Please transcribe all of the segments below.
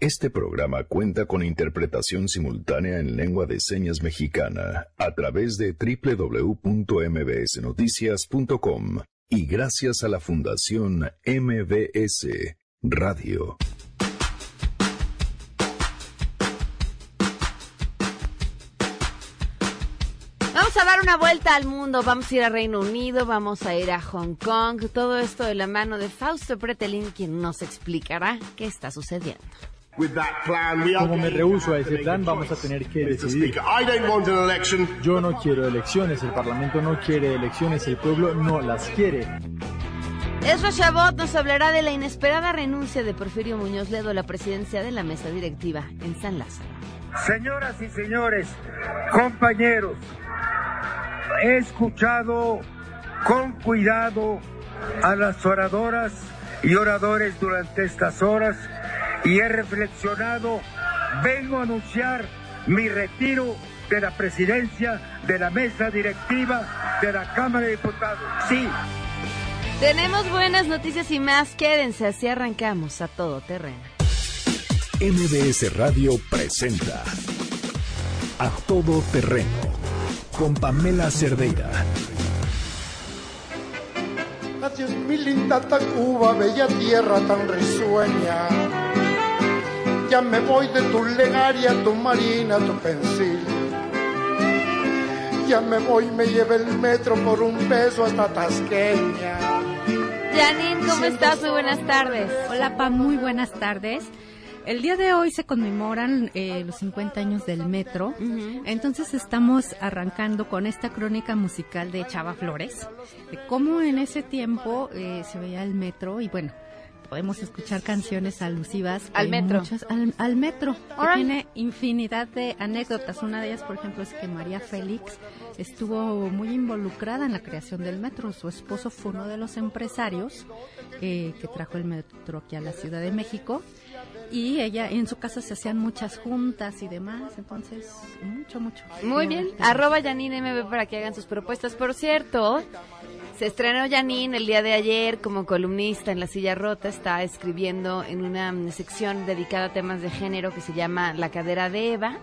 Este programa cuenta con interpretación simultánea en lengua de señas mexicana a través de www.mbsnoticias.com y gracias a la Fundación MBS Radio. Vamos a dar una vuelta al mundo, vamos a ir a Reino Unido, vamos a ir a Hong Kong, todo esto de la mano de Fausto Pretelín, quien nos explicará qué está sucediendo. Como me rehuso a ese plan, vamos a tener que decidir. Yo no quiero elecciones, el Parlamento no quiere elecciones, el pueblo no las quiere. Ezra Chabot nos hablará de la inesperada renuncia de Porfirio Muñoz Ledo a la presidencia de la mesa directiva en San Lázaro. Señoras y señores, compañeros, he escuchado con cuidado a las oradoras y oradores durante estas horas y he reflexionado, vengo a anunciar mi retiro de la presidencia de la mesa directiva de la Cámara de Diputados. Sí. Tenemos buenas noticias y más. Quédense, así arrancamos a todo terreno. MBS Radio presenta A Todo Terreno con Pamela Cerdeira. Adiós mi linda Tacuba, bella tierra tan risueña. Ya me voy de tu legaria, tu marina, tu pensil. Ya me voy, me lleva el metro por un beso hasta Tasqueña. Janine, ¿cómo estás? Muy buenas tardes. Hola, Pa, muy buenas tardes. El día de hoy se conmemoran eh, los 50 años del metro, entonces estamos arrancando con esta crónica musical de Chava Flores, de cómo en ese tiempo eh, se veía el metro y bueno, podemos escuchar canciones alusivas Al metro. muchas- al, al metro, que Órale. tiene infinidad de anécdotas. Una de ellas, por ejemplo, es que María Félix estuvo muy involucrada en la creación del metro. Su esposo fue uno de los empresarios eh, que trajo el metro aquí a la Ciudad de México. Y ella, en su casa se hacían muchas juntas y demás, entonces, mucho, mucho. Muy bien. Arroba Janine MB para que hagan sus propuestas. Por cierto, se estrenó Janine el día de ayer como columnista en La Silla Rota. Está escribiendo en una mm, sección dedicada a temas de género que se llama La Cadera de Eva.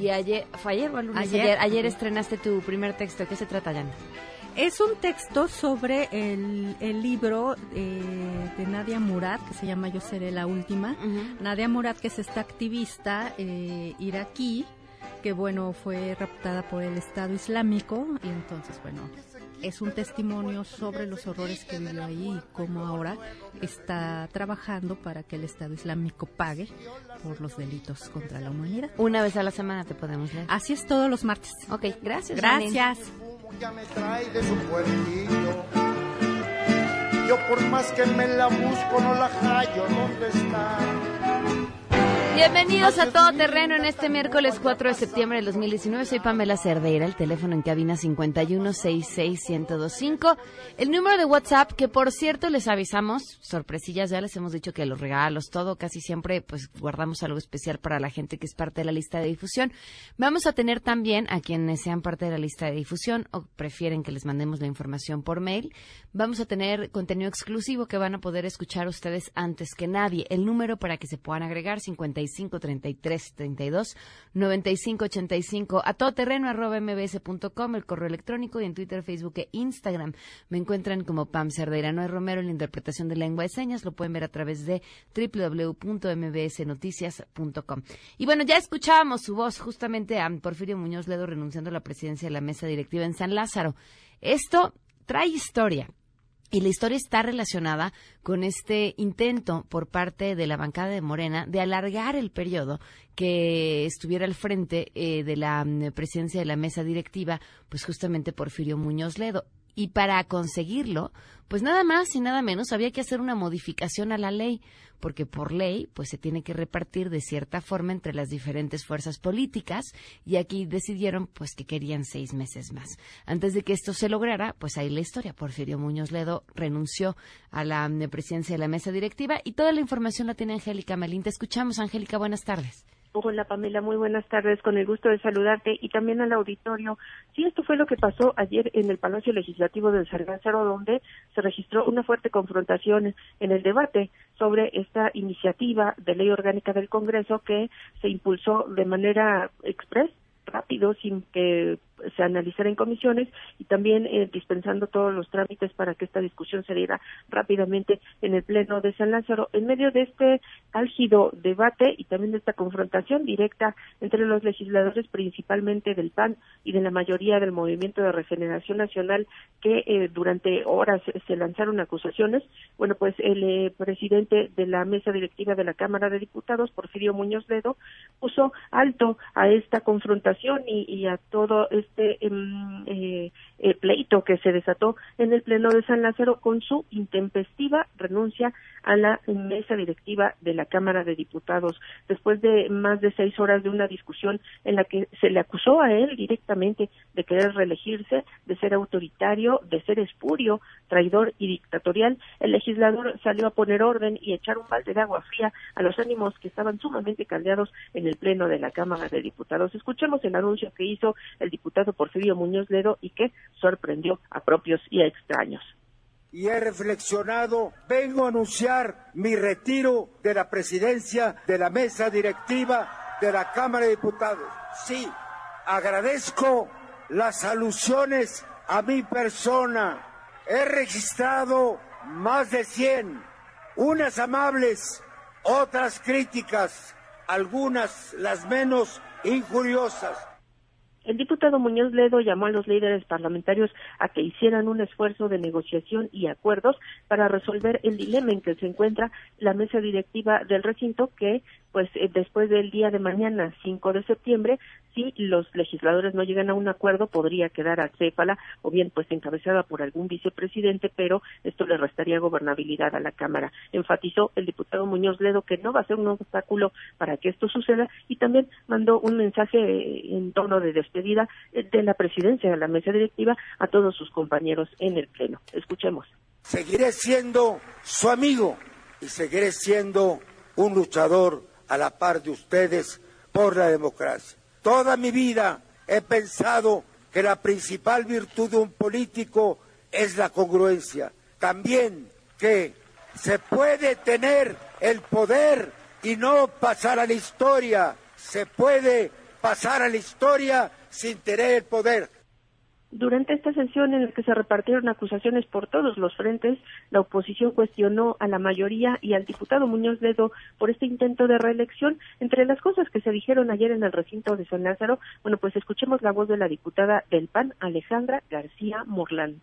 Y ayer, ¿fue ayer o el lunes? Ayer. Ayer, ayer estrenaste tu primer texto. ¿De qué se trata, Janine? Es un texto sobre el, el libro eh, de Nadia Murad, que se llama Yo seré la última. Nadia Murad, que es esta activista eh, iraquí, que bueno, fue raptada por el Estado Islámico, y entonces, bueno, es un testimonio sobre los horrores que vivió ahí y cómo ahora está trabajando para que el Estado Islámico pague por los delitos contra la humanidad. Una vez a la semana te podemos leer. Así es todos los martes. Ok, gracias. Gracias. Yo por más que me la busco no la hallo, ¿dónde está? Bienvenidos a Todo Terreno en este miércoles 4 de septiembre del 2019. Soy Pamela Cerdeira, el teléfono en cabina 5166125. El número de WhatsApp, que por cierto les avisamos, sorpresillas, ya les hemos dicho que los regalos, todo, casi siempre pues guardamos algo especial para la gente que es parte de la lista de difusión. Vamos a tener también a quienes sean parte de la lista de difusión o prefieren que les mandemos la información por mail. Vamos a tener contenido exclusivo que van a poder escuchar ustedes antes que nadie. El número para que se puedan agregar 55 33 32 95 85 a todoterreno arroba mbs.com, el correo electrónico y en Twitter, Facebook e Instagram. Me encuentran como Pam Cerdeira Romero en la interpretación de lengua de señas. Lo pueden ver a través de www.mbsnoticias.com. Y bueno, ya escuchábamos su voz justamente a Porfirio Muñoz Ledo renunciando a la presidencia de la mesa directiva en San Lázaro. Esto trae historia. Y la historia está relacionada con este intento por parte de la bancada de Morena de alargar el periodo que estuviera al frente eh, de la mm, presidencia de la mesa directiva, pues justamente Porfirio Muñoz Ledo. Y para conseguirlo, pues nada más y nada menos había que hacer una modificación a la ley, porque por ley pues se tiene que repartir de cierta forma entre las diferentes fuerzas políticas y aquí decidieron pues que querían seis meses más. Antes de que esto se lograra, pues ahí la historia. Porfirio Muñoz Ledo renunció a la presidencia de la mesa directiva y toda la información la tiene Angélica Melín. Te escuchamos, Angélica, buenas tardes. Hola Pamela, muy buenas tardes, con el gusto de saludarte y también al auditorio. Sí, esto fue lo que pasó ayer en el Palacio Legislativo del San Lázaro, donde se registró una fuerte confrontación en el debate sobre esta iniciativa de ley orgánica del Congreso que se impulsó de manera express rápido sin que se analizara en comisiones y también eh, dispensando todos los trámites para que esta discusión se diera rápidamente en el Pleno de San Lázaro. En medio de este álgido debate y también de esta confrontación directa entre los legisladores, principalmente del PAN y de la mayoría del Movimiento de Regeneración Nacional, que eh, durante horas se lanzaron acusaciones, bueno, pues el eh, presidente de la mesa directiva de la Cámara de Diputados, Porfirio Muñoz Ledo, puso alto a esta confrontación y, y a todo este este em, eh, pleito que se desató en el Pleno de San Lázaro con su intempestiva renuncia a la mesa directiva de la Cámara de Diputados, después de más de seis horas de una discusión en la que se le acusó a él directamente de querer reelegirse, de ser autoritario, de ser espurio, traidor y dictatorial, el legislador salió a poner orden y echar un balde de agua fría a los ánimos que estaban sumamente caldeados en el Pleno de la Cámara de Diputados. Escuchemos el anuncio que hizo el diputado Porfirio Muñoz Ledo y que sorprendió a propios y a extraños y he reflexionado, vengo a anunciar mi retiro de la presidencia de la mesa directiva de la Cámara de Diputados. Sí, agradezco las alusiones a mi persona. He registrado más de 100, unas amables, otras críticas, algunas las menos injuriosas el diputado Muñoz Ledo llamó a los líderes parlamentarios a que hicieran un esfuerzo de negociación y acuerdos para resolver el dilema en que se encuentra la mesa directiva del recinto que pues eh, después del día de mañana, 5 de septiembre, si los legisladores no llegan a un acuerdo, podría quedar acéfala o bien pues encabezada por algún vicepresidente, pero esto le restaría gobernabilidad a la Cámara. Enfatizó el diputado Muñoz Ledo que no va a ser un obstáculo para que esto suceda y también mandó un mensaje en tono de despedida eh, de la presidencia de la mesa directiva a todos sus compañeros en el Pleno. Escuchemos. Seguiré siendo su amigo y seguiré siendo un luchador a la par de ustedes por la democracia. Toda mi vida he pensado que la principal virtud de un político es la congruencia. También que se puede tener el poder y no pasar a la historia. Se puede pasar a la historia sin tener el poder. Durante esta sesión en la que se repartieron acusaciones por todos los frentes, la oposición cuestionó a la mayoría y al diputado Muñoz Ledo por este intento de reelección. Entre las cosas que se dijeron ayer en el recinto de San Lázaro, bueno, pues escuchemos la voz de la diputada del PAN, Alejandra García Morlán.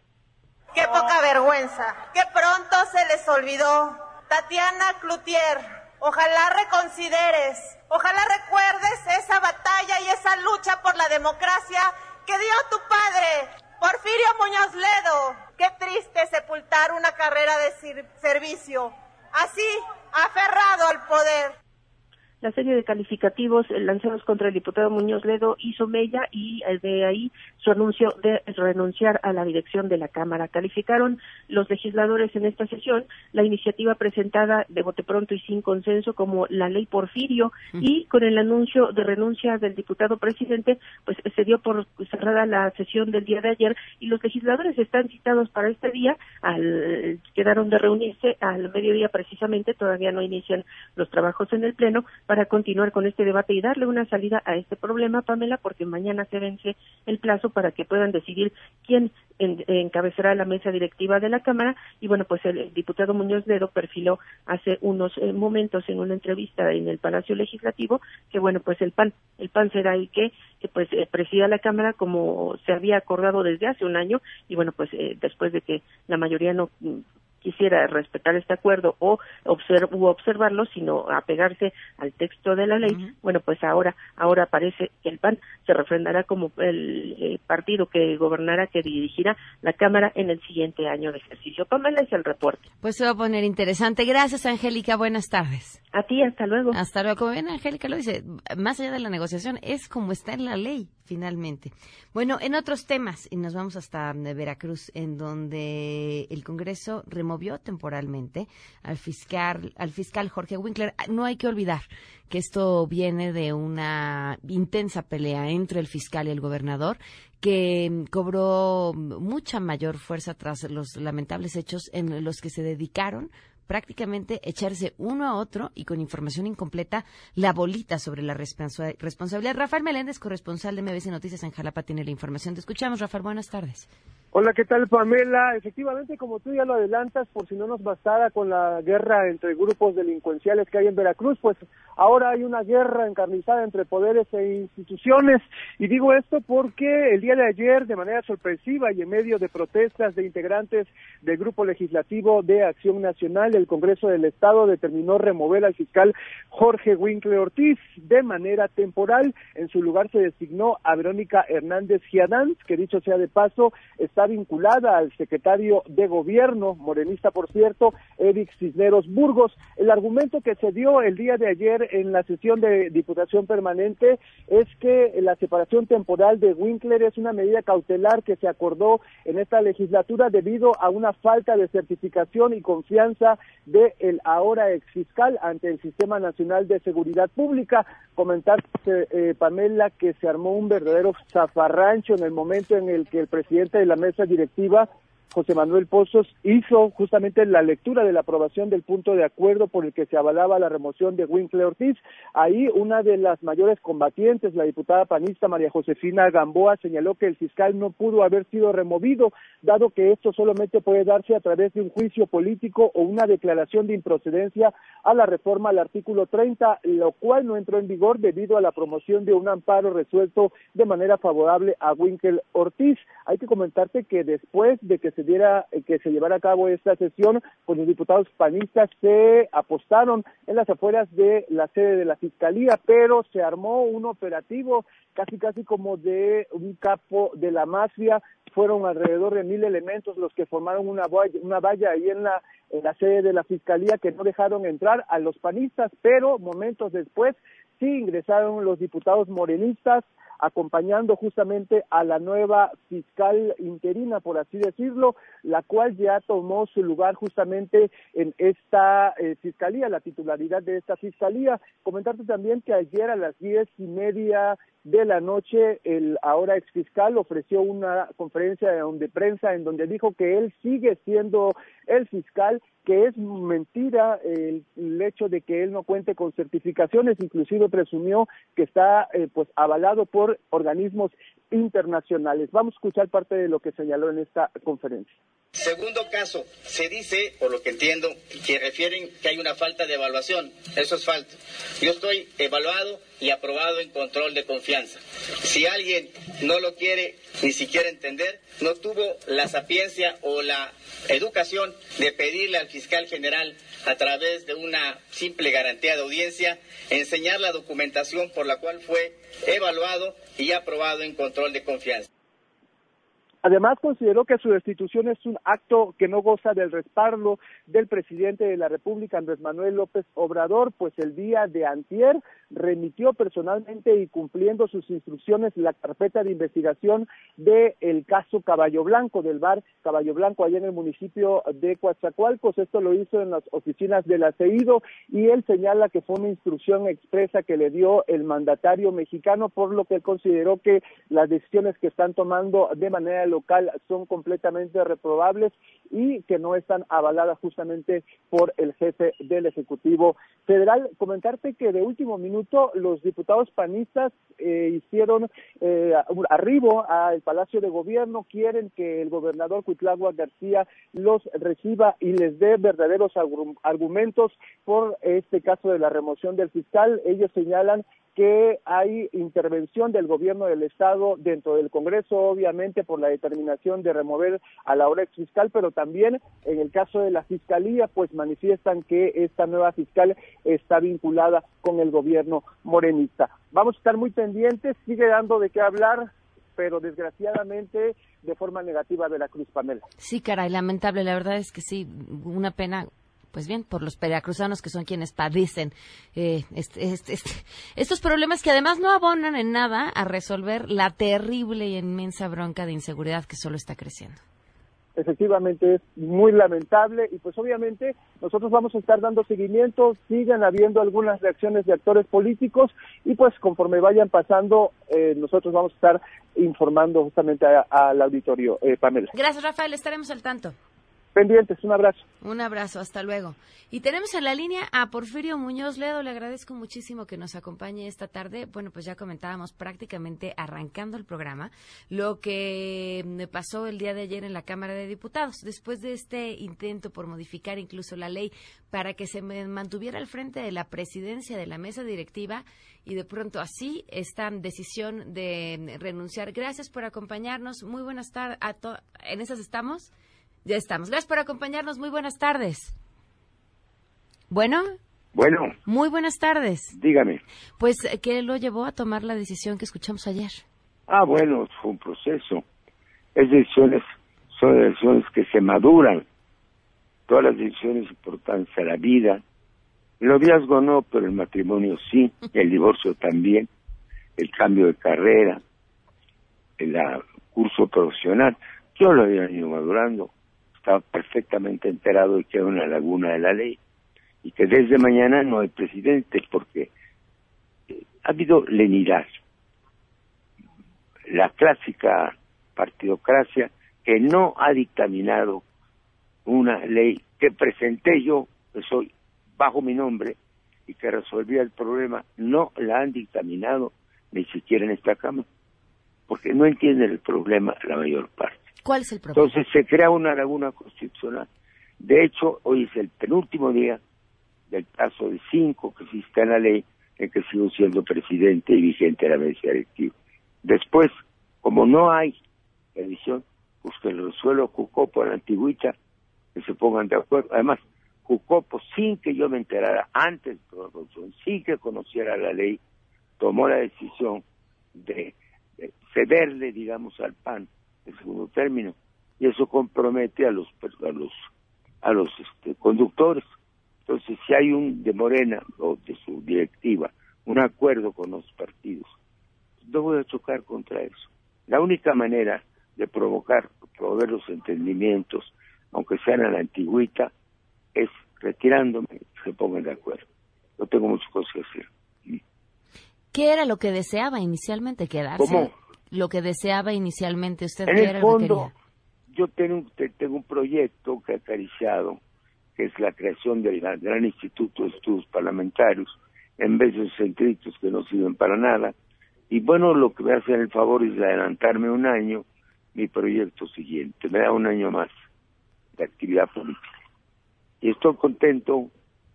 Qué poca vergüenza, qué pronto se les olvidó. Tatiana Cloutier, ojalá reconsideres, ojalá recuerdes esa batalla y esa lucha por la democracia que dio tu padre, Porfirio Muñoz Ledo. Qué triste sepultar una carrera de servicio, así, aferrado al poder la serie de calificativos lanzados contra el diputado Muñoz Ledo hizo mella y eh, de ahí su anuncio de renunciar a la dirección de la Cámara. Calificaron los legisladores en esta sesión la iniciativa presentada de bote pronto y sin consenso como la ley Porfirio y con el anuncio de renuncia del diputado presidente, pues se dio por cerrada la sesión del día de ayer y los legisladores están citados para este día, al, quedaron de reunirse al mediodía precisamente, todavía no inician los trabajos en el Pleno, para continuar con este debate y darle una salida a este problema, Pamela, porque mañana se vence el plazo para que puedan decidir quién encabezará la mesa directiva de la Cámara. Y bueno, pues el, diputado Muñoz Ledo perfiló hace unos eh, momentos en una entrevista en el Palacio Legislativo que bueno, pues el PAN, el PAN será el que, pues eh, presida la Cámara como se había acordado desde hace un año y bueno, pues eh, después de que la mayoría no quisiera respetar este acuerdo o observarlo, sino apegarse al texto de la ley, bueno, pues ahora ahora parece que el PAN se refrendará como el, eh, partido que gobernará, que dirigirá la Cámara en el siguiente año de ejercicio. Pamela es el reporte. Pues se va a poner interesante. Gracias, Angélica. Buenas tardes. A ti, hasta luego. Hasta luego. Como bien Angélica lo dice, más allá de la negociación, es como está en la ley finalmente. Bueno, en otros temas, y nos vamos hasta Veracruz, en donde el Congreso removió temporalmente al fiscal, al fiscal Jorge Winkler. No hay que olvidar que esto viene de una intensa pelea entre el fiscal y el gobernador, que cobró mucha mayor fuerza tras los lamentables hechos en los que se dedicaron prácticamente echarse uno a otro y con información incompleta la bolita sobre la responsabilidad. Rafael Meléndez, corresponsal de MBC Noticias en Jalapa, tiene la información. Te escuchamos, Rafael. Buenas tardes. Hola, ¿qué tal Pamela? Efectivamente, como tú ya lo adelantas, por si no nos bastara con la guerra entre grupos delincuenciales que hay en Veracruz, pues ahora hay una guerra encarnizada entre poderes e instituciones. Y digo esto porque el día de ayer, de manera sorpresiva y en medio de protestas de integrantes del Grupo Legislativo de Acción Nacional, el Congreso del Estado determinó remover al fiscal Jorge Winkler Ortiz de manera temporal. En su lugar se designó a Verónica Hernández Giadán, que dicho sea de paso, está está vinculada al secretario de gobierno, morenista por cierto, Eric Cisneros Burgos. El argumento que se dio el día de ayer en la sesión de Diputación Permanente es que la separación temporal de Winkler es una medida cautelar que se acordó en esta legislatura debido a una falta de certificación y confianza del el ahora exfiscal ante el Sistema Nacional de Seguridad Pública. Comentar, eh, Pamela, que se armó un verdadero zafarrancho en el momento en el que el presidente de la mesa esa directiva José Manuel Pozos hizo justamente la lectura de la aprobación del punto de acuerdo por el que se avalaba la remoción de Winkler Ortiz. Ahí una de las mayores combatientes, la diputada panista María Josefina Gamboa, señaló que el fiscal no pudo haber sido removido, dado que esto solamente puede darse a través de un juicio político o una declaración de improcedencia a la reforma al artículo 30, lo cual no entró en vigor debido a la promoción de un amparo resuelto de manera favorable a Winkler Ortiz. Hay que comentarte que después de que se diera, eh, que se llevara a cabo esta sesión, pues los diputados panistas se apostaron en las afueras de la sede de la Fiscalía, pero se armó un operativo casi casi como de un capo de la mafia, fueron alrededor de mil elementos los que formaron una valla, una valla ahí en la, en la sede de la Fiscalía que no dejaron entrar a los panistas, pero momentos después sí ingresaron los diputados morenistas, acompañando justamente a la nueva fiscal interina, por así decirlo, la cual ya tomó su lugar justamente en esta eh, fiscalía, la titularidad de esta fiscalía. Comentarte también que ayer a las diez y media de la noche, el ahora exfiscal ofreció una conferencia de prensa en donde dijo que él sigue siendo el fiscal, que es mentira el, hecho de que él no cuente con certificaciones, inclusive presumió que está eh, pues avalado por organismos internacionales. Vamos a escuchar parte de lo que señaló en esta conferencia. Segundo caso, se dice, por lo que entiendo, que refieren que hay una falta de evaluación. Eso es falso. Yo estoy evaluado y aprobado en control de confianza. Si alguien no lo quiere ni siquiera entender, no tuvo la sapiencia o la educación de pedirle al fiscal general a través de una simple garantía de audiencia, enseñar la documentación por la cual fue evaluado y aprobado en control de confianza. Además, consideró que su destitución es un acto que no goza del respaldo del presidente de la República, Andrés Manuel López Obrador, pues el día de antier remitió personalmente y cumpliendo sus instrucciones la carpeta de investigación del el caso Caballo Blanco, del bar Caballo Blanco, allá en el municipio de Coatzacoalcos. Esto lo hizo en las oficinas del ACEIDO y él señala que fue una instrucción expresa que le dio el mandatario mexicano, por lo que consideró que las decisiones que están tomando de manera local son completamente reprobables y que no están avaladas justamente por el jefe del Ejecutivo Federal. Comentarte que de último minuto los diputados panistas eh, hicieron eh, arribo al Palacio de Gobierno, quieren que el gobernador Cuitlagua García los reciba y les dé verdaderos argumentos por este caso de la remoción del fiscal. Ellos señalan que hay intervención del gobierno del estado dentro del Congreso, obviamente por la determinación de remover a la hora fiscal, pero también en el caso de la fiscalía, pues manifiestan que esta nueva fiscal está vinculada con el gobierno morenista. Vamos a estar muy pendientes, sigue dando de qué hablar, pero desgraciadamente de forma negativa de la Cruz Pamela. Sí, caray, lamentable, la verdad es que sí, una pena pues bien, por los veracruzanos que son quienes padecen eh, este, este, este, estos problemas que además no abonan en nada a resolver la terrible y inmensa bronca de inseguridad que solo está creciendo efectivamente es muy lamentable y pues obviamente nosotros vamos a estar dando seguimiento, sigan habiendo algunas reacciones de actores políticos y pues conforme vayan pasando eh, nosotros vamos a estar informando justamente al auditorio. Eh, Pamela. Gracias Rafael, estaremos al tanto pendientes. Un abrazo. Un abrazo, hasta luego. Y tenemos en la línea a Porfirio Muñoz Ledo. Le agradezco muchísimo que nos acompañe esta tarde. Bueno, pues ya comentábamos prácticamente arrancando el programa lo que me pasó el día de ayer en la Cámara de Diputados. Después de este intento por modificar incluso la ley para que se mantuviera al frente de la presidencia de la mesa directiva y de pronto así esta decisión de renunciar. Gracias por acompañarnos. Muy buenas tardes. ¿En esas estamos? Ya estamos. Gracias por acompañarnos. Muy buenas tardes. Bueno. Bueno. Muy buenas tardes. Dígame. Pues, ¿qué lo llevó a tomar la decisión que escuchamos ayer? Ah, bueno, fue un proceso. Es decisiones, son decisiones que se maduran. Todas las decisiones importantes a la vida. El noviazgo no, pero el matrimonio sí, el divorcio también, el cambio de carrera, el curso profesional. Yo lo había ido madurando estaba perfectamente enterado de que era una laguna de la ley y que desde mañana no hay presidente porque eh, ha habido lenidad. La clásica partidocracia que no ha dictaminado una ley que presenté yo, que soy bajo mi nombre, y que resolvía el problema, no la han dictaminado ni siquiera en esta Cámara, porque no entienden el problema la mayor parte. ¿Cuál es el problema? Entonces se crea una laguna constitucional. De hecho, hoy es el penúltimo día del plazo de cinco que existe en la ley en que sigo siendo presidente y vigente de la mesa directiva. Después, como no hay edición, pues que lo resuelva Jucopo la antigüita, que se pongan de acuerdo. Además, Jucopo, sin que yo me enterara antes de la Constitución, sin que conociera la ley, tomó la decisión de cederle, digamos, al PAN segundo término y eso compromete a los a los a los este, conductores entonces si hay un de Morena o de su directiva un acuerdo con los partidos no voy a chocar contra eso la única manera de provocar promover los entendimientos aunque sean a la antigüita es retirándome se pongan de acuerdo no tengo muchas cosas que hacer ¿Qué era lo que deseaba inicialmente quedarse? ¿Cómo? Lo que deseaba inicialmente usted en el fondo yo tengo, tengo un proyecto que he acariciado que es la creación del gran instituto de estudios parlamentarios en vez de centritos que no sirven para nada. Y bueno lo que me hace el favor es adelantarme un año mi proyecto siguiente. Me da un año más de actividad política. Y estoy contento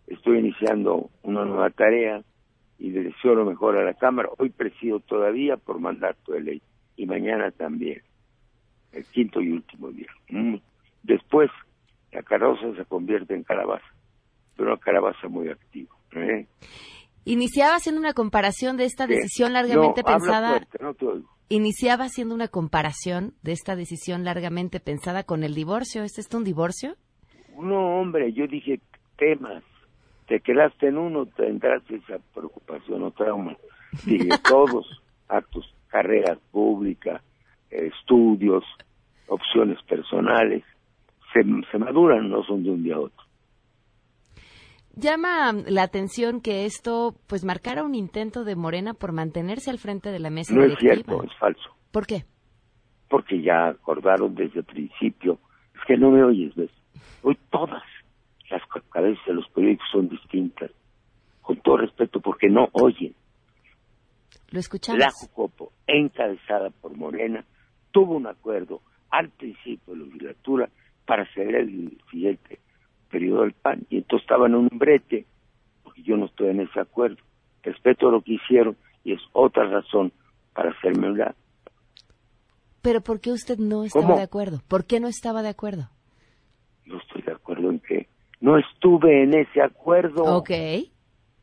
estoy iniciando una nueva tarea y le deseo lo mejor a la Cámara. Hoy presido todavía por mandato de ley y mañana también, el quinto y último día. Mm. Después, la carroza se convierte en calabaza, pero una calabaza muy activa. ¿eh? Iniciaba haciendo una comparación de esta decisión largamente pensada. Iniciaba haciendo una comparación de esta decisión largamente pensada con el divorcio. ¿Este es un divorcio? No, hombre, yo dije temas te quedaste en uno, tendrás esa preocupación o trauma. Dije, todos, actos, carrera pública, estudios, opciones personales, se, se maduran, no son de un día a otro. Llama la atención que esto pues marcara un intento de Morena por mantenerse al frente de la mesa. No es cierto, es falso. ¿Por qué? Porque ya acordaron desde el principio. Es que no me oyes, ¿ves? Hoy todas las cabezas de los periódicos son distintas, con todo respeto, porque no oyen. Lo escuchamos. La Jucopo, encabezada por Morena, tuvo un acuerdo al principio de la legislatura para ceder el siguiente periodo del PAN, y entonces estaban en un brete, porque yo no estoy en ese acuerdo. Respeto lo que hicieron y es otra razón para hacerme un lado. Pero ¿por qué usted no estaba de acuerdo? ¿Por qué no estaba de acuerdo? No estoy de acuerdo en que no estuve en ese acuerdo. Ok.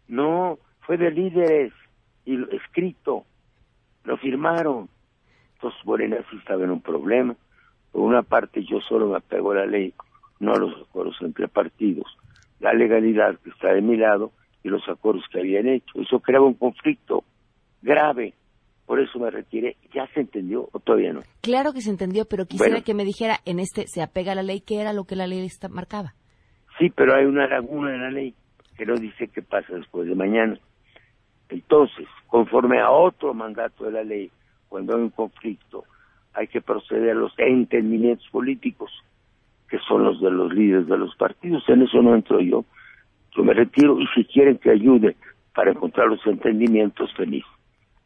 No, fue de líderes y lo, escrito. Lo firmaron. Entonces Morena sí estaba en un problema. Por una parte yo solo me apego a la ley, no a los acuerdos entre partidos. la legalidad que está de mi lado y los acuerdos que habían hecho. Eso creaba un conflicto grave. Por eso me retiré. ¿Ya se entendió o todavía no? Claro que se entendió, pero quisiera que me dijera, en este se apega a la ley, ¿qué era lo que la ley marcaba? Sí, pero hay una laguna en la ley que no dice qué pasa después de mañana. Entonces, conforme a otro mandato de la ley, cuando hay un conflicto, hay que proceder a los entendimientos políticos, que son los de los líderes de los partidos. En eso no entro yo. Yo me retiro y si quieren que ayude para encontrar los entendimientos, feliz.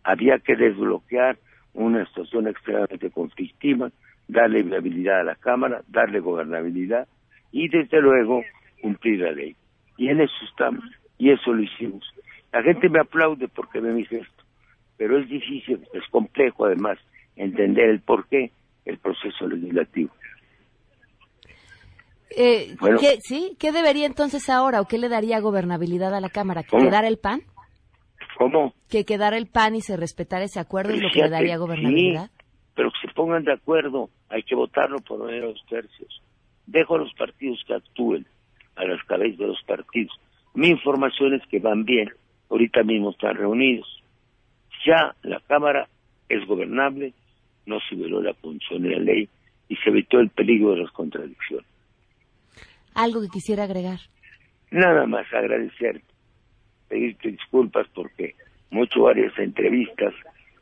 Había que desbloquear una situación extremadamente conflictiva, darle viabilidad a la Cámara, darle gobernabilidad y desde luego cumplir la ley. Y en eso estamos, y eso lo hicimos. La gente me aplaude porque ve mi gesto, pero es difícil, es complejo además entender el porqué el proceso legislativo. Eh, ¿qué, ¿Sí? ¿Qué debería entonces ahora o qué le daría gobernabilidad a la Cámara? ¿Que quedara el PAN? ¿Cómo? Que quedara el PAN y se respetara ese acuerdo es lo que le daría gobernabilidad. Sí, pero que se pongan de acuerdo, hay que votarlo por dos tercios. Dejo a los partidos que actúen, a las cabezas de los partidos. Mi información es que van bien, ahorita mismo están reunidos. Ya la Cámara es gobernable, no se violó la función de la ley y se evitó el peligro de las contradicciones. ¿Algo que quisiera agregar? Nada más agradecer, pedirte disculpas porque mucho varias entrevistas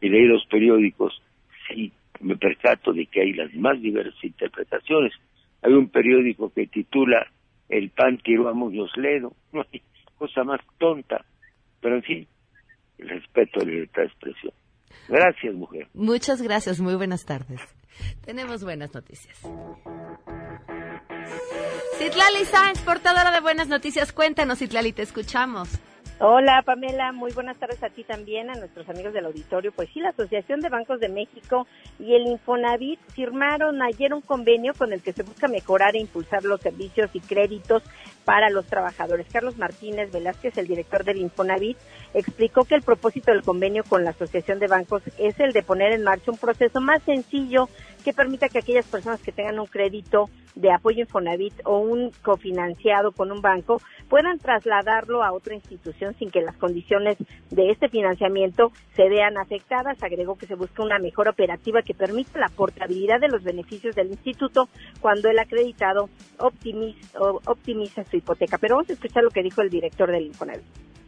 y leí los periódicos, sí me percato de que hay las más diversas interpretaciones. Hay un periódico que titula El pan tiró a Muñoz Ledo, no hay cosa más tonta, pero en fin, respeto a la libertad de expresión. Gracias, mujer. Muchas gracias, muy buenas tardes. Tenemos buenas noticias. Citlali Sáenz, portadora de buenas noticias, cuéntanos, Citlali, te escuchamos. Hola Pamela, muy buenas tardes a ti también, a nuestros amigos del auditorio. Pues sí, la Asociación de Bancos de México y el Infonavit firmaron ayer un convenio con el que se busca mejorar e impulsar los servicios y créditos para los trabajadores. Carlos Martínez Velázquez, el director del Infonavit, explicó que el propósito del convenio con la Asociación de Bancos es el de poner en marcha un proceso más sencillo que permita que aquellas personas que tengan un crédito de apoyo Infonavit o un cofinanciado con un banco puedan trasladarlo a otra institución sin que las condiciones de este financiamiento se vean afectadas. Agregó que se busca una mejor operativa que permita la portabilidad de los beneficios del instituto cuando el acreditado optimiza, su hipoteca. Pero vamos a escuchar lo que dijo el director del Infonavit.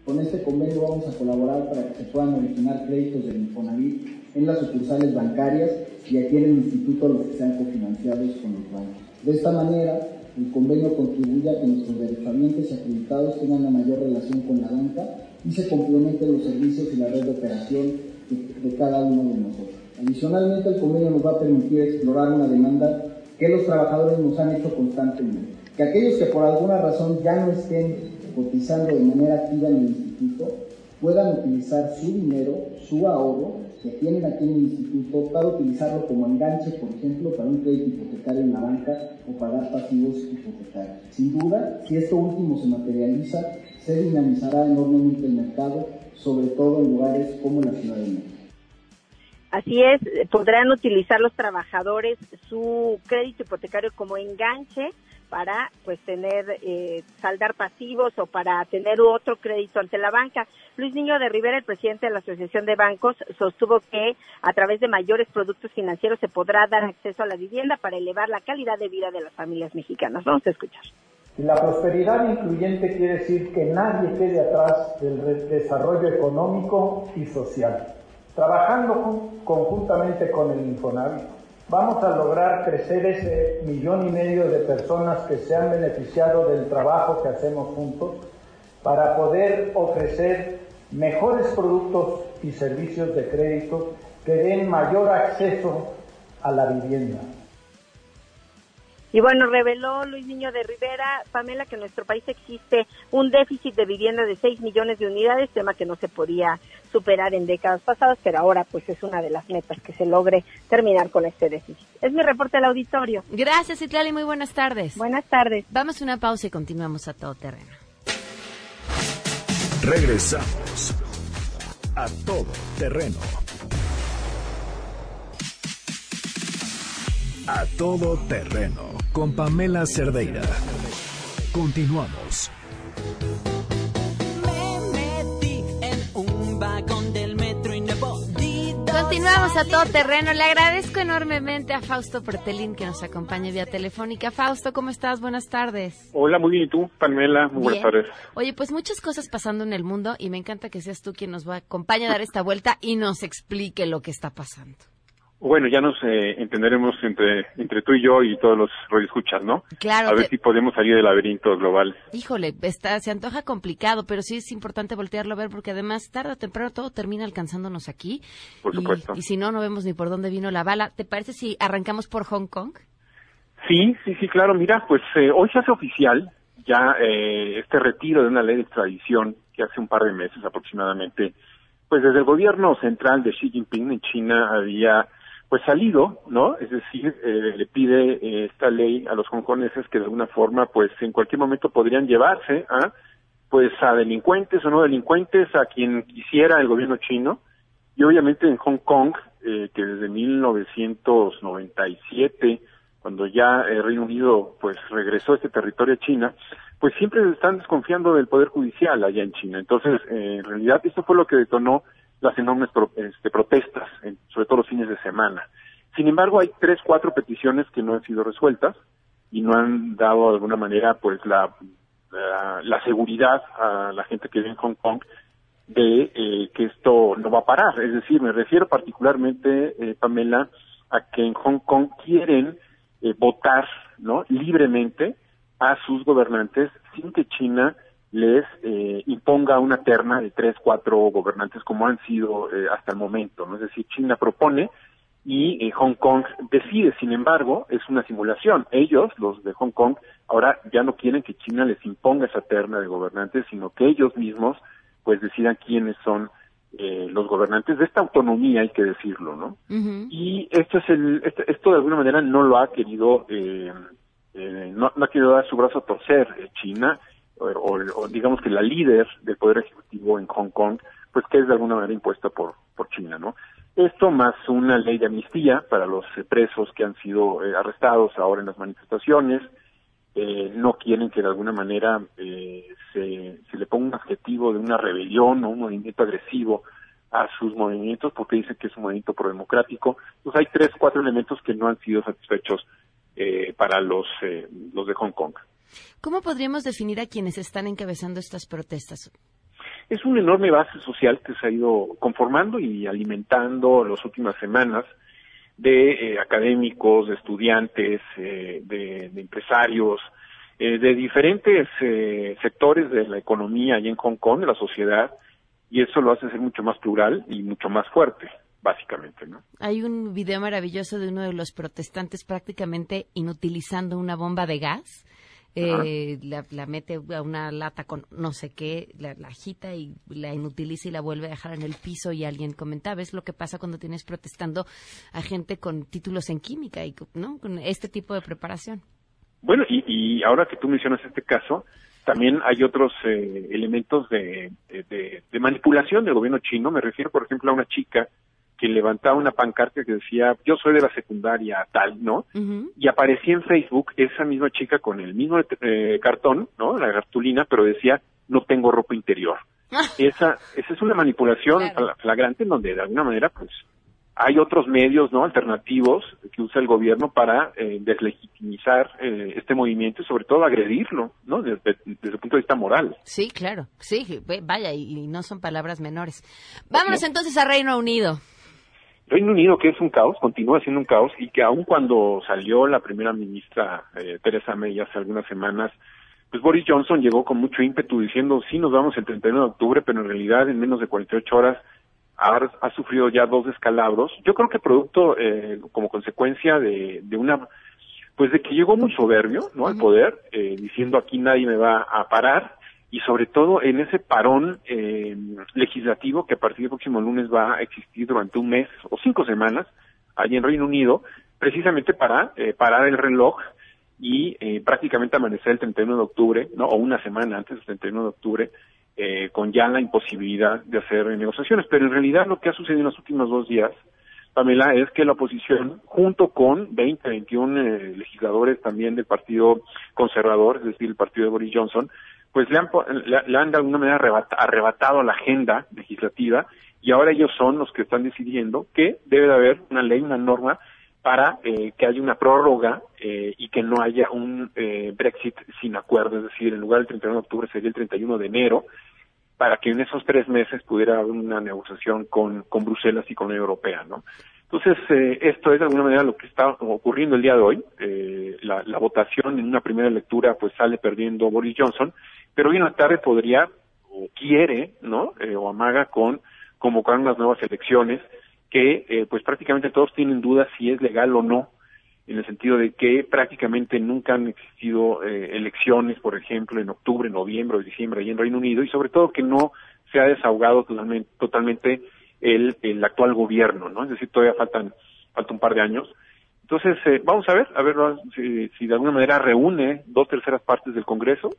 Con este convenio vamos a colaborar para que se puedan originar créditos del Infonavit en las sucursales bancarias y aquí en el instituto los que sean cofinanciados con los bancos. De esta manera, el convenio contribuye a que nuestros derechohabientes y acreditados tengan una mayor relación con la banca y se complementen los servicios y la red de operación de, de cada uno de nosotros. Adicionalmente, el convenio nos va a permitir explorar una demanda que los trabajadores nos han hecho constantemente. Que aquellos que por alguna razón ya no estén cotizando de manera activa en el instituto puedan utilizar su dinero, su ahorro que tienen aquí en el instituto para utilizarlo como enganche, por ejemplo, para un crédito hipotecario en la banca o pagar pasivos hipotecarios. Sin duda, si esto último se materializa, se dinamizará enormemente el mercado, sobre todo en lugares como la Ciudad de México. Así es, podrán utilizar los trabajadores su crédito hipotecario como enganche para pues tener eh, saldar pasivos o para tener otro crédito ante la banca. Luis Niño de Rivera, el presidente de la Asociación de Bancos, sostuvo que a través de mayores productos financieros se podrá dar acceso a la vivienda para elevar la calidad de vida de las familias mexicanas. Vamos a escuchar. La prosperidad incluyente quiere decir que nadie quede atrás del desarrollo económico y social. Trabajando conjuntamente con el Infonavit, vamos a lograr crecer ese millón y medio de personas que se han beneficiado del trabajo que hacemos juntos para poder ofrecer mejores productos y servicios de crédito que den mayor acceso a la vivienda. Y bueno, reveló Luis Niño de Rivera, Pamela, que en nuestro país existe un déficit de vivienda de 6 millones de unidades, tema que no se podía superar en décadas pasadas, pero ahora pues es una de las metas que se logre terminar con este déficit. Es mi reporte al auditorio. Gracias, Itlali, muy buenas tardes. Buenas tardes. Vamos a una pausa y continuamos a todo terreno. Regresamos a todo terreno. A todo terreno con Pamela Cerdeira. Continuamos. Continuamos a todo terreno. Le agradezco enormemente a Fausto Pertelín que nos acompaña vía telefónica. Fausto, ¿cómo estás? Buenas tardes. Hola, muy bien. ¿Y tú, Pamela? Muy buenas tardes. Oye, pues muchas cosas pasando en el mundo y me encanta que seas tú quien nos acompañe a dar esta vuelta y nos explique lo que está pasando. Bueno, ya nos eh, entenderemos entre, entre tú y yo y todos los radioescuchas, ¿no? Claro. A ver si podemos salir del laberinto global. Híjole, está, se antoja complicado, pero sí es importante voltearlo a ver porque además tarde o temprano todo termina alcanzándonos aquí. Por supuesto. Y, si no, no vemos ni por dónde vino la bala. ¿Te parece si arrancamos por Hong Kong? Sí, sí, sí, claro. Mira, pues eh, hoy se hace oficial ya eh, este retiro de una ley de extradición que hace un par de meses aproximadamente, pues desde el gobierno central de Xi Jinping en China había pues salido, ¿no? Es decir, eh, le pide eh, esta ley a los hongkoneses que de alguna forma, pues en cualquier momento podrían llevarse a, pues a delincuentes o no delincuentes, a quien quisiera el gobierno chino. Y obviamente en Hong Kong, eh, que desde 1997, cuando ya el Reino Unido pues regresó a este territorio a China, pues siempre están desconfiando del poder judicial allá en China. Entonces, en realidad, esto fue lo que detonó las enormes este, protestas, sobre todo los fines de semana. Sin embargo, hay tres, cuatro peticiones que no han sido resueltas y no han dado de alguna manera pues la, la, seguridad a la gente que vive en Hong Kong de eh, que esto no va a parar. Es decir, me refiero particularmente, eh, Pamela, a que en Hong Kong quieren eh, votar no libremente a sus gobernantes sin que China les eh, imponga una terna de tres, cuatro gobernantes como han sido eh, hasta el momento. ¿no? Es decir, China propone y eh, Hong Kong decide. Sin embargo, es una simulación. Ellos, los de Hong Kong, ahora ya no quieren que China les imponga esa terna de gobernantes, sino que ellos mismos pues decidan quiénes son los gobernantes de esta autonomía, hay que decirlo, ¿no? Y esto es el, este, esto, de alguna manera no lo ha querido, no, no, ha querido dar su brazo a torcer China o, digamos que la líder del poder ejecutivo en Hong Kong, pues que es de alguna manera impuesta por, China, ¿no? Esto más una ley de amnistía para los eh, presos que han sido eh, arrestados ahora en las manifestaciones, eh, no quieren que de alguna manera se, se le ponga un adjetivo de una rebelión o un movimiento agresivo a sus movimientos porque dicen que es un movimiento prodemocrático. Hay tres, cuatro elementos que no han sido satisfechos para los, los de Hong Kong. ¿Cómo podríamos definir a quienes están encabezando estas protestas? Es una enorme base social que se ha ido conformando y alimentando en las últimas semanas de eh, académicos, de estudiantes, eh, de, empresarios, eh, de diferentes sectores de la economía y en Hong Kong, de la sociedad, y eso lo hace ser mucho más plural y mucho más fuerte básicamente, ¿no? Hay un video maravilloso de uno de los protestantes prácticamente inutilizando una bomba de gas eh, la, mete a una lata con no sé qué, la, agita y la inutiliza y la vuelve a dejar en el piso y alguien comentaba, es lo que pasa cuando tienes protestando a gente con títulos en química y ¿no? con este tipo de preparación. Bueno, y, ahora que tú mencionas este caso, también hay otros eh, elementos de, de, manipulación del gobierno chino. Me refiero, por ejemplo, a una chica que levantaba una pancarta que decía, yo soy de la secundaria tal, ¿no? Y aparecía en Facebook esa misma chica con el mismo eh, cartón, ¿no? La cartulina, pero decía, no tengo ropa interior. esa, esa es una manipulación flagrante en donde de alguna manera, pues, hay otros medios, ¿no? Alternativos que usa el gobierno para eh, deslegitimizar eh, este movimiento y sobre todo agredirlo, ¿no? Desde, desde, el punto de vista moral. Sí, claro, sí, vaya, y, no son palabras menores. Vámonos entonces a Reino Unido. Reino Unido, que es un caos, continúa siendo un caos y que aun cuando salió la primera ministra eh, Teresa May hace algunas semanas, pues Boris Johnson llegó con mucho ímpetu diciendo sí nos vamos el 31 de octubre, pero en realidad en menos de 48 horas ha, ha sufrido ya dos descalabros. Yo creo que producto eh, como consecuencia de, de una pues de que llegó muy soberbio, ¿no? Al poder, eh, diciendo aquí nadie me va a parar y sobre todo en ese parón eh, legislativo que a partir del próximo lunes va a existir durante un mes o cinco semanas allí en Reino Unido, precisamente para eh, parar el reloj y eh, prácticamente amanecer el 31 de octubre, ¿no? o una semana antes del 31 de octubre, eh, con ya la imposibilidad de hacer negociaciones. Pero en realidad lo que ha sucedido en los últimos dos días, Pamela, es que la oposición, junto con 20, 21 legisladores también del Partido Conservador, es decir, el partido de Boris Johnson, pues le han, le, han de alguna manera arrebatado la agenda legislativa y ahora ellos son los que están decidiendo que debe de haber una ley, una norma para eh, que haya una prórroga eh, y que no haya un eh, Brexit sin acuerdo, es decir, en lugar del 31 de octubre sería el 31 de enero, para que en esos tres meses pudiera haber una negociación con, con Bruselas y con la Unión Europea, ¿no? Entonces, eh, esto es de alguna manera lo que está ocurriendo el día de hoy. Eh, la, la, votación en una primera lectura pues sale perdiendo Boris Johnson, pero hoy en la tarde podría o quiere, ¿no? Eh, o amaga con convocar unas nuevas elecciones que eh, pues prácticamente todos tienen dudas si es legal o no, en el sentido de que prácticamente nunca han existido eh, elecciones, por ejemplo, en octubre, noviembre o diciembre ahí en Reino Unido y sobre todo que no se ha desahogado totalmente, totalmente el, el actual gobierno, ¿no? Es decir, todavía faltan falta un par de años. Entonces, eh, vamos a ver, a ver si, si, de alguna manera reúne dos terceras partes del Congreso.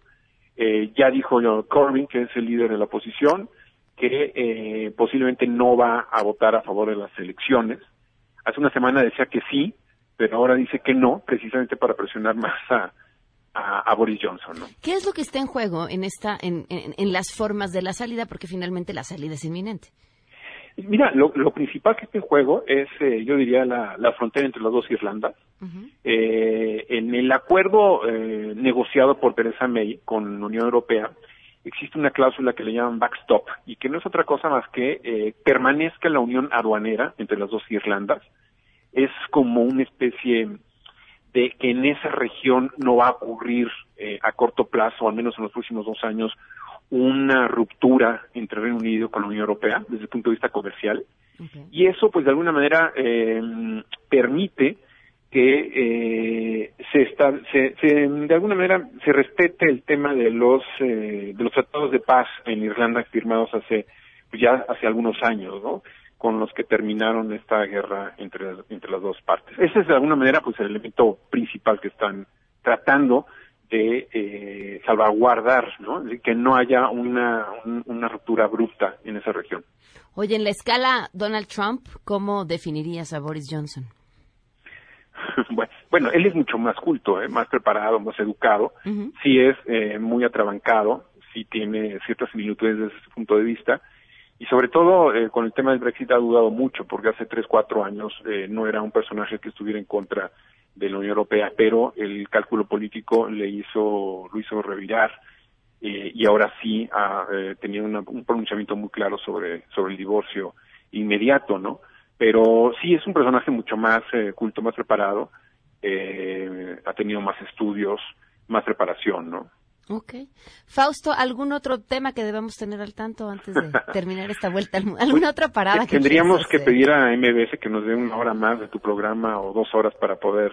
Eh, ya dijo Corbyn, que es el líder de la oposición, que eh, posiblemente no va a votar a favor de las elecciones. Hace una semana decía que sí, pero ahora dice que no, precisamente para presionar más a, Boris Johnson. ¿no? ¿Qué es lo que está en juego en, esta, en, en las formas de la salida? Porque finalmente la salida es inminente. Mira, lo, lo, principal que está en juego es, eh, yo diría, la, la, frontera entre las dos Irlandas. Uh -huh. eh, en el acuerdo eh, negociado por Theresa May con la Unión Europea, existe una cláusula que le llaman backstop y que no es otra cosa más que eh, permanezca la unión aduanera entre las dos Irlandas. Es como una especie de que en esa región no va a ocurrir eh, a corto plazo, al menos en los próximos dos años, una ruptura entre Reino Unido con la Unión Europea desde el punto de vista comercial. Okay. y eso pues de alguna manera eh, permite que eh, se, está, se, se, de alguna manera se respete el tema de los eh, de los tratados de paz en Irlanda firmados hace pues ya hace algunos años no con los que terminaron esta guerra entre entre las dos partes. Ese es de alguna manera pues el elemento principal que están tratando de salvaguardar, ¿no? Que no haya una, un, una ruptura abrupta en esa región. Oye, en la escala Donald Trump, ¿cómo definirías a Boris Johnson? bueno, él es mucho más culto, ¿eh? más preparado, más educado, uh -huh. sí es eh, muy atrabancado, sí tiene ciertas similitudes desde ese punto de vista, y sobre todo eh, con el tema del Brexit ha dudado mucho, porque hace tres, cuatro años eh, no era un personaje que estuviera en contra de la Unión Europea, pero el cálculo político le hizo, lo hizo revirar eh, y ahora sí ha eh, tenido una, un pronunciamiento muy claro sobre, sobre el divorcio inmediato, ¿no? Pero sí es un personaje mucho más eh, culto, más preparado, eh, ha tenido más estudios, más preparación, ¿no? Ok. Fausto, ¿algún otro tema que debamos tener al tanto antes de terminar esta vuelta? ¿Alguna otra parada? que Tendríamos que pedir a MBS que nos dé una hora más de tu programa o dos horas para poder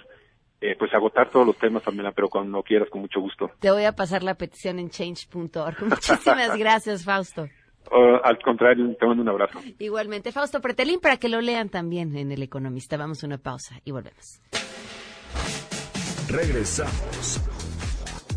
eh, pues agotar todos los temas, Pamela, pero cuando quieras, con mucho gusto. Te voy a pasar la petición en change.org. Muchísimas gracias, Fausto. Uh, al contrario, te mando un abrazo. Igualmente, Fausto Pretelín, para que lo lean también en El Economista. Vamos a una pausa y volvemos. Regresamos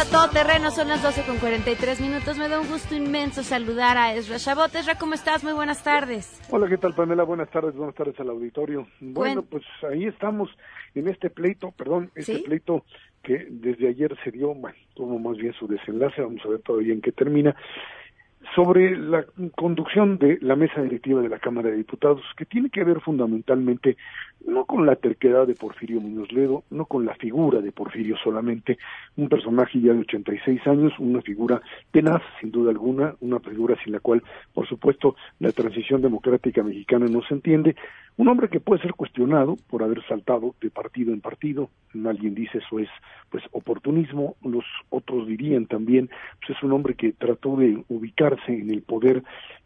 A todo terreno, son las 12 con 43 minutos. Me da un gusto inmenso saludar a Ezra Shabot. Ezra, ¿cómo estás? Muy buenas tardes. Hola, ¿qué tal, Pamela? Buenas tardes, buenas tardes al auditorio. Bueno, pues ahí estamos en este pleito, perdón, este ¿Sí? pleito que desde ayer se dio, bueno, tuvo más bien su desenlace, vamos a ver todavía en qué termina sobre la conducción de la mesa directiva de la Cámara de Diputados, que tiene que ver fundamentalmente no con la terquedad de Porfirio Muñoz Ledo, no con la figura de Porfirio solamente, un personaje ya de 86 años, una figura tenaz, sin duda alguna, una figura sin la cual, por supuesto, la transición democrática mexicana no se entiende, un hombre que puede ser cuestionado por haber saltado de partido en partido, alguien dice eso es pues oportunismo, los otros dirían también, pues es un hombre que trató de ubicarse en el poder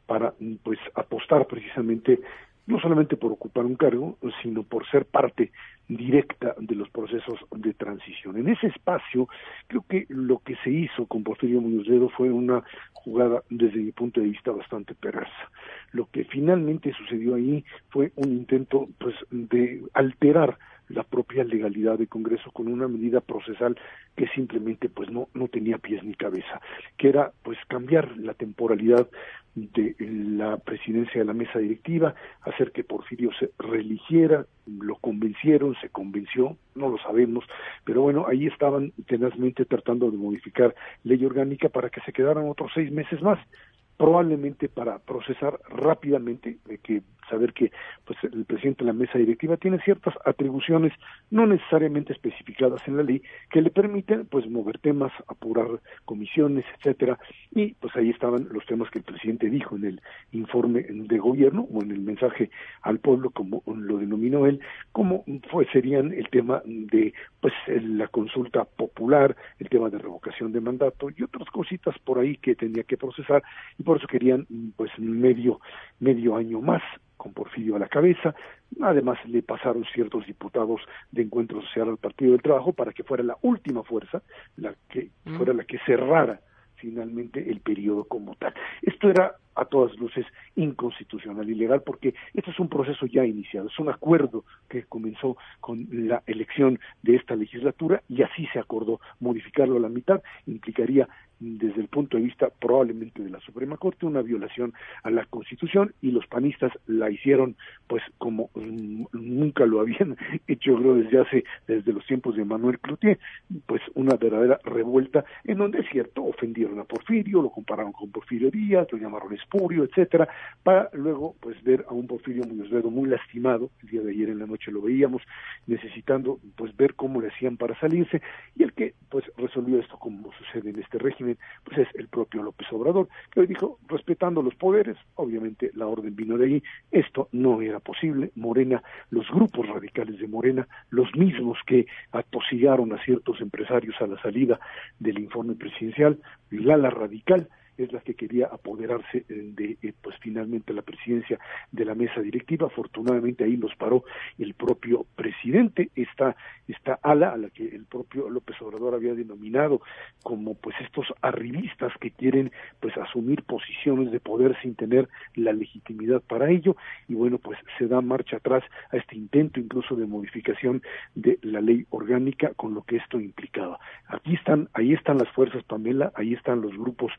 para pues apostar precisamente no solamente por ocupar un cargo, sino por ser parte directa de los procesos de transición. En ese espacio, creo que lo que se hizo con Porfirio Muñoz Ledo fue una jugada, desde mi punto de vista, bastante perversa. Lo que finalmente sucedió ahí fue un intento, pues, de alterar la propia legalidad del Congreso con una medida procesal que simplemente pues no no tenía pies ni cabeza, que era pues cambiar la temporalidad de la presidencia de la mesa directiva, hacer que Porfirio se religiera, lo convencieron, se convenció, no lo sabemos, pero bueno, ahí estaban tenazmente tratando de modificar ley orgánica para que se quedaran otros seis meses más probablemente para procesar rápidamente, de que saber que pues el presidente de la mesa directiva tiene ciertas atribuciones no necesariamente especificadas en la ley que le permiten pues mover temas, apurar comisiones, etcétera, y pues ahí estaban los temas que el presidente dijo en el informe de gobierno o en el mensaje al pueblo como lo denominó él, como fue serían el tema de pues la consulta popular, el tema de revocación de mandato y otras cositas por ahí que tenía que procesar. y por eso querían pues medio medio año más con Porfirio a la cabeza. Además, le pasaron ciertos diputados de Encuentro Social al Partido del Trabajo para que fuera la última fuerza, la que fuera la que cerrara finalmente el periodo como tal. Esto era a todas luces inconstitucional, ilegal, porque este es un proceso ya iniciado, es un acuerdo que comenzó con la elección de esta legislatura y así se acordó modificarlo a la mitad, implicaría desde el punto de vista probablemente de la Suprema Corte una violación a la Constitución y los panistas la hicieron pues como nunca lo habían hecho creo desde hace desde los tiempos de Manuel Cloutier pues una verdadera revuelta en donde es cierto ofendieron a Porfirio lo compararon con Porfirio Díaz lo llamaron espurio etcétera para luego pues ver a un Porfirio Muñoz muy lastimado. El día de ayer en la noche lo veíamos necesitando pues ver cómo le hacían para salirse. Y el que pues resolvió esto como sucede en este régimen pues es el propio López Obrador, que hoy dijo, respetando los poderes, obviamente la orden vino de ahí, esto no era posible, Morena, los grupos radicales de Morena, los mismos que atosigaron a ciertos empresarios a la salida del informe presidencial, el ala radical, es la que quería apoderarse eh, de eh, pues finalmente la presidencia de la mesa directiva. Afortunadamente ahí los paró el propio presidente. Esta esta ala a la que el propio López Obrador había denominado como pues estos arribistas que quieren pues asumir posiciones de poder sin tener la legitimidad para ello. Y bueno pues se da marcha atrás a este intento incluso de modificación de la ley orgánica con lo que esto implicaba. Aquí están ahí están las fuerzas Pamela ahí están los grupos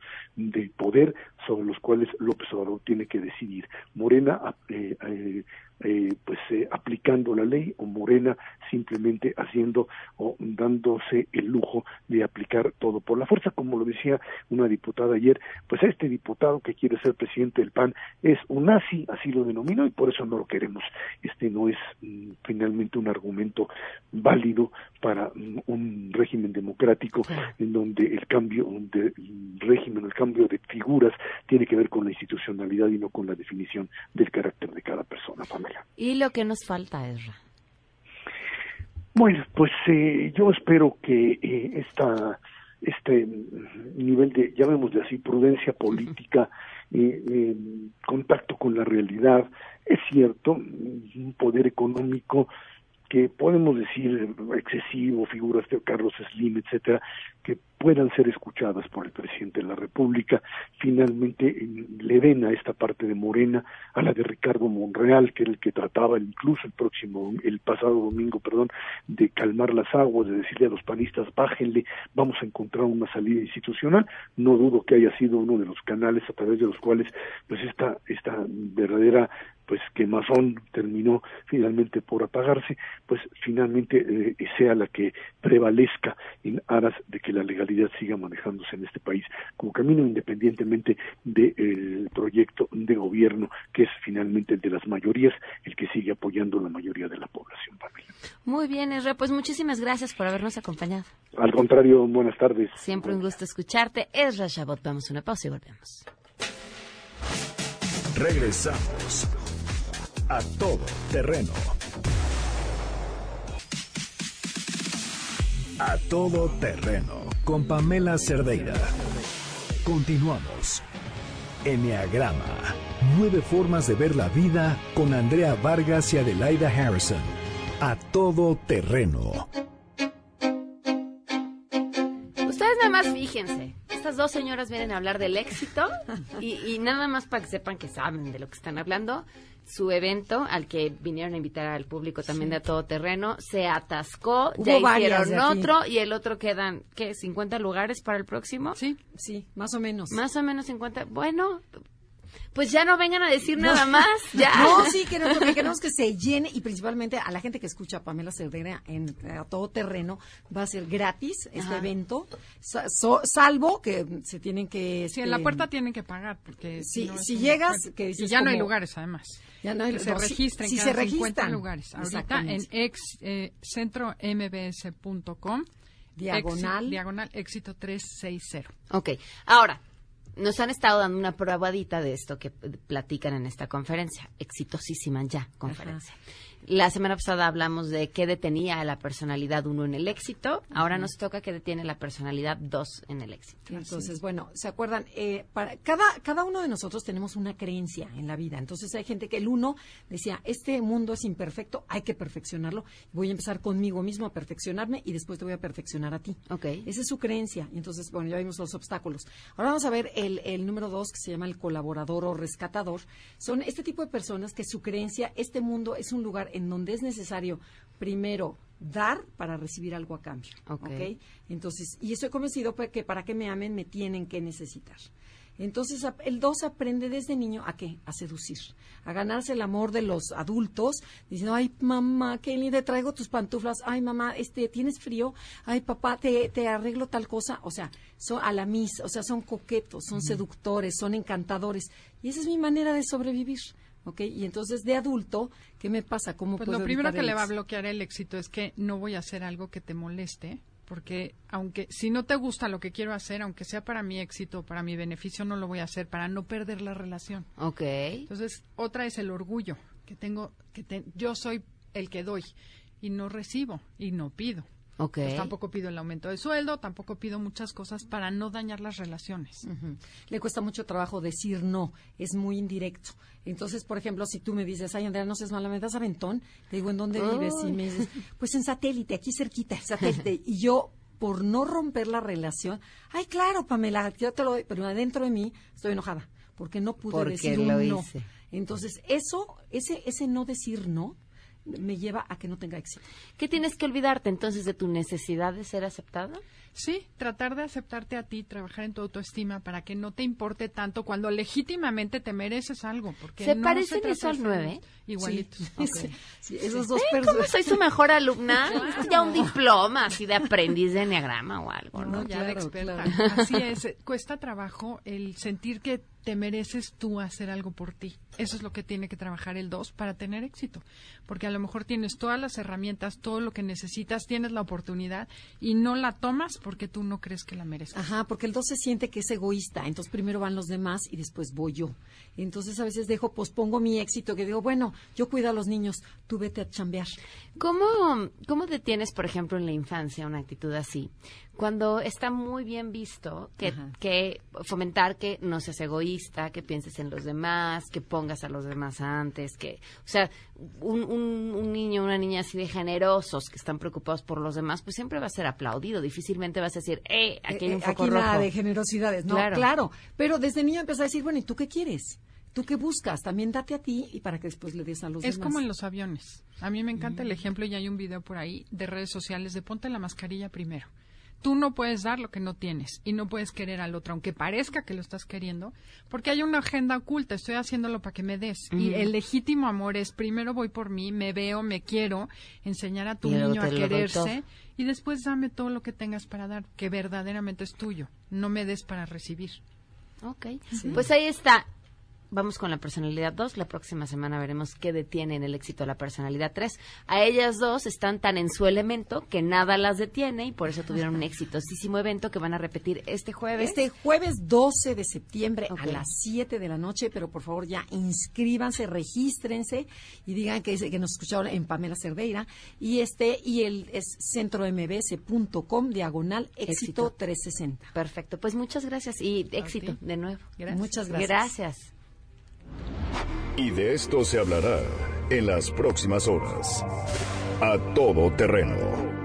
de poder sobre los cuales López Obrador tiene que decidir. Morena eh, eh, eh, pues eh, aplicando la ley o Morena simplemente haciendo o dándose el lujo de aplicar todo por la fuerza, como lo decía una diputada ayer, pues este diputado que quiere ser presidente del PAN es un nazi, así lo denominó y por eso no lo queremos. Este no es mm, finalmente un argumento válido para mm, un régimen democrático en donde el cambio de régimen, el cambio de figuras tiene que ver con la institucionalidad y no con la definición del carácter de cada persona. ¿Y lo que nos falta, Ezra? Bueno, pues eh, yo espero que eh, esta, este nivel de, llamémosle así, prudencia política, eh, contacto con la realidad, es cierto, un poder económico que podemos decir excesivo, figuras de Carlos Slim, etcétera, que puedan ser escuchadas por el presidente de la República, finalmente le den a esta parte de Morena, a la de Ricardo Monreal, que era el que trataba incluso el próximo, el pasado domingo, perdón, de calmar las aguas, de decirle a los panistas, bájenle, vamos a encontrar una salida institucional, no dudo que haya sido uno de los canales a través de los cuales pues esta, esta verdadera pues que Mazón terminó finalmente por apagarse, pues finalmente eh, sea la que prevalezca en aras de que la legalidad siga manejándose en este país como camino independientemente del proyecto de gobierno que es finalmente el de las mayorías, el que sigue apoyando la mayoría de la población. Muy bien, Esra, pues muchísimas gracias por habernos acompañado. Al contrario, buenas tardes. Siempre un gusto escucharte. Esra Shabot, vamos a una pausa y volvemos. Regresamos a todo terreno. A todo terreno con Pamela Cerdeira. Continuamos. Enneagrama. Nueve formas de ver la vida con Andrea Vargas y Adelaida Harrison. A todo terreno. Ustedes nada más fíjense estas dos señoras vienen a hablar del éxito y, nada más para que sepan que saben de lo que están hablando. Su evento, al que vinieron a invitar al público también de todo terreno, se atascó, ya hicieron otro y el otro quedan, ¿qué? ¿50 lugares para el próximo? Sí, sí, más o menos. Más o menos 50. Bueno, pues ya no vengan a decir nada más. Ya. No, sí, queremos, queremos que se llene y principalmente a la gente que escucha a Pamela Cerdeira en a todo terreno va a ser gratis este evento, salvo que se tienen que... Sí, en la este, puerta tienen que pagar porque si, si, llegas... Que y ya no hay lugares además. Ya no hay, que se registren si, se registran lugares. Ahorita en ex, eh, centrombs.com diagonal diagonal éxito 360. Ok. Ahora, nos han estado dando una probadita de esto que platican en esta conferencia, exitosísima ya conferencia. La semana pasada hablamos de qué detenía a la personalidad uno en el éxito. Ahora nos toca qué detiene la personalidad dos en el éxito. Entonces, bueno, ¿se acuerdan? Eh, para, cada, cada uno de nosotros tenemos una creencia en la vida. Entonces, hay gente que el uno decía, este mundo es imperfecto, hay que perfeccionarlo. Voy a empezar conmigo mismo a perfeccionarme y después te voy a perfeccionar a ti. Ok. Esa es su creencia. Y entonces, bueno, ya vimos los obstáculos. Ahora vamos a ver el, el número dos, que se llama el colaborador o rescatador. Son este tipo de personas que su creencia, este mundo es un lugar en donde es necesario primero dar para recibir algo a cambio. Okay. Entonces, y estoy convencido que para que me amen me tienen que necesitar. Entonces, el dos aprende desde niño a qué? A seducir, a ganarse el amor de los adultos, diciendo, ay, mamá, qué te traigo tus pantuflas, ay, mamá, este, ¿tienes frío? Ay, papá, te, te arreglo tal cosa. O sea, son a la mis, o sea, son coquetos, son seductores, son encantadores. Y esa es mi manera de sobrevivir. ¿Ok? Y entonces de adulto, ¿qué me pasa? ¿Cómo pues lo primero que le va a bloquear el éxito es que no voy a hacer algo que te moleste, porque aunque si no te gusta lo que quiero hacer, aunque sea para mi éxito, para mi beneficio, no lo voy a hacer para no perder la relación. Ok. Entonces, otra es el orgullo, que tengo, que yo soy el que doy y no recibo y no pido. Okay. Pues tampoco pido el aumento de sueldo, tampoco pido muchas cosas para no dañar las relaciones. Le cuesta mucho trabajo decir no, es muy indirecto. Entonces, por ejemplo, si tú me dices, ay, Andrea, no seas mala, me das aventón, te digo, ¿en dónde vives? Y me dices, pues en satélite, aquí cerquita, satélite. y yo, por no romper la relación, ay, claro, Pamela, yo te lo doy, pero adentro de mí estoy enojada, porque no pude decir un no. Entonces, eso, ese, ese no decir no, me lleva a que no tenga éxito. ¿Qué tienes que olvidarte entonces de tu necesidad de ser aceptada? Sí, tratar de aceptarte a ti, trabajar en tu autoestima para que no te importe tanto cuando legítimamente te mereces algo. Porque ¿Se no parecen eso al 9? Igualito. Sí. esos dos ¿Cómo soy su mejor alumna? Ya un diploma así de aprendiz de enneagrama o algo, ¿no? ya de experta. Así es. Cuesta trabajo el sentir que te mereces tú hacer algo por ti. Eso es lo que tiene que trabajar el 2 para tener éxito. Porque a lo mejor tienes todas las herramientas, todo lo que necesitas, tienes la oportunidad y no la tomas porque tú no crees que la merezcas. Ajá, porque el 2 se siente que es egoísta. Entonces primero van los demás y después voy yo. Entonces a veces dejo, pospongo mi éxito, que digo, bueno, yo cuido a los niños, tú vete a chambear. ¿Cómo, cómo detienes, por ejemplo, en la infancia una actitud así? Cuando está muy bien visto que, que fomentar que no seas egoísta, que pienses en los demás, que pongas a los demás antes, que, o sea, un, un, niño, una niña así de generosos que están preocupados por los demás, pues siempre va a ser aplaudido. Difícilmente vas a decir, eh, aquí hay un eh, foco aquí nada de generosidades. No, claro. claro. Pero desde niño empieza a decir, bueno, ¿y tú qué quieres? ¿Tú qué buscas? También date a ti y para que después le des a los demás. Es como en los aviones. A mí me encanta el mm. ejemplo y hay un video por ahí de redes sociales de ponte la mascarilla primero. Tú no puedes dar lo que no tienes y no puedes querer al otro, aunque parezca que lo estás queriendo, porque hay una agenda oculta. Estoy haciéndolo para que me des. Y el legítimo amor es primero voy por mí, me veo, me quiero, enseñar a tu niño a quererse y después dame todo lo que tengas para dar, que verdaderamente es tuyo. No me des para recibir. Ok. Pues ahí está vamos con la personalidad 2. La próxima semana veremos qué detiene en el éxito de la personalidad 3. A ellas dos están tan en su elemento que nada las detiene y por eso tuvieron un exitosísimo evento que van a repetir este jueves. Este jueves 12 de septiembre a las 7 de la noche, pero por favor ya inscríbanse, regístrense y digan que, que nos escucharon en Pamela Cerdeira y este y el es centrombs.com diagonal éxito, 360. Perfecto, pues muchas gracias y éxito de nuevo. Muchas gracias. Gracias. Y de esto se hablará en las próximas horas. A todo terreno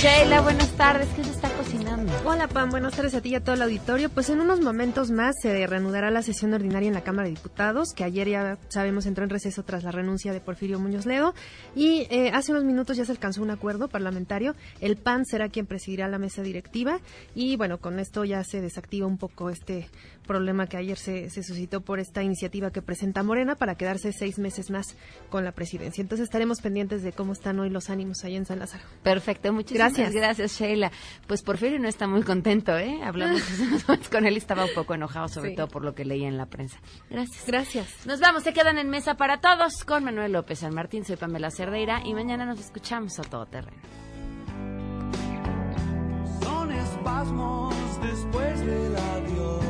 Sheila, buenas tardes. ¿Qué se está cocinando? Hola, Pam. Buenas tardes a ti y a todo el auditorio. Pues en unos momentos más se reanudará la sesión ordinaria en la Cámara de Diputados, que ayer ya sabemos entró en receso tras la renuncia de Porfirio Muñoz Ledo. Y eh, hace unos minutos ya se alcanzó un acuerdo parlamentario. El PAN será quien presidirá la mesa directiva. Y bueno, con esto ya se desactiva un poco este problema que ayer se, se, suscitó por esta iniciativa que presenta Morena para quedarse seis meses más con la presidencia. Entonces estaremos pendientes de cómo están hoy los ánimos ahí en San Lázaro. Perfecto, muchísimas gracias, gracias Sheila. Pues Porfirio no está muy contento, ¿eh? Hablamos con él, estaba un poco enojado, sobre todo por lo que leía en la prensa. Gracias. Gracias. Nos vamos, se quedan en mesa para todos con Manuel López San Martín, soy Pamela Cerdeira y mañana nos escuchamos a todo terreno. Son espasmos después del adiós.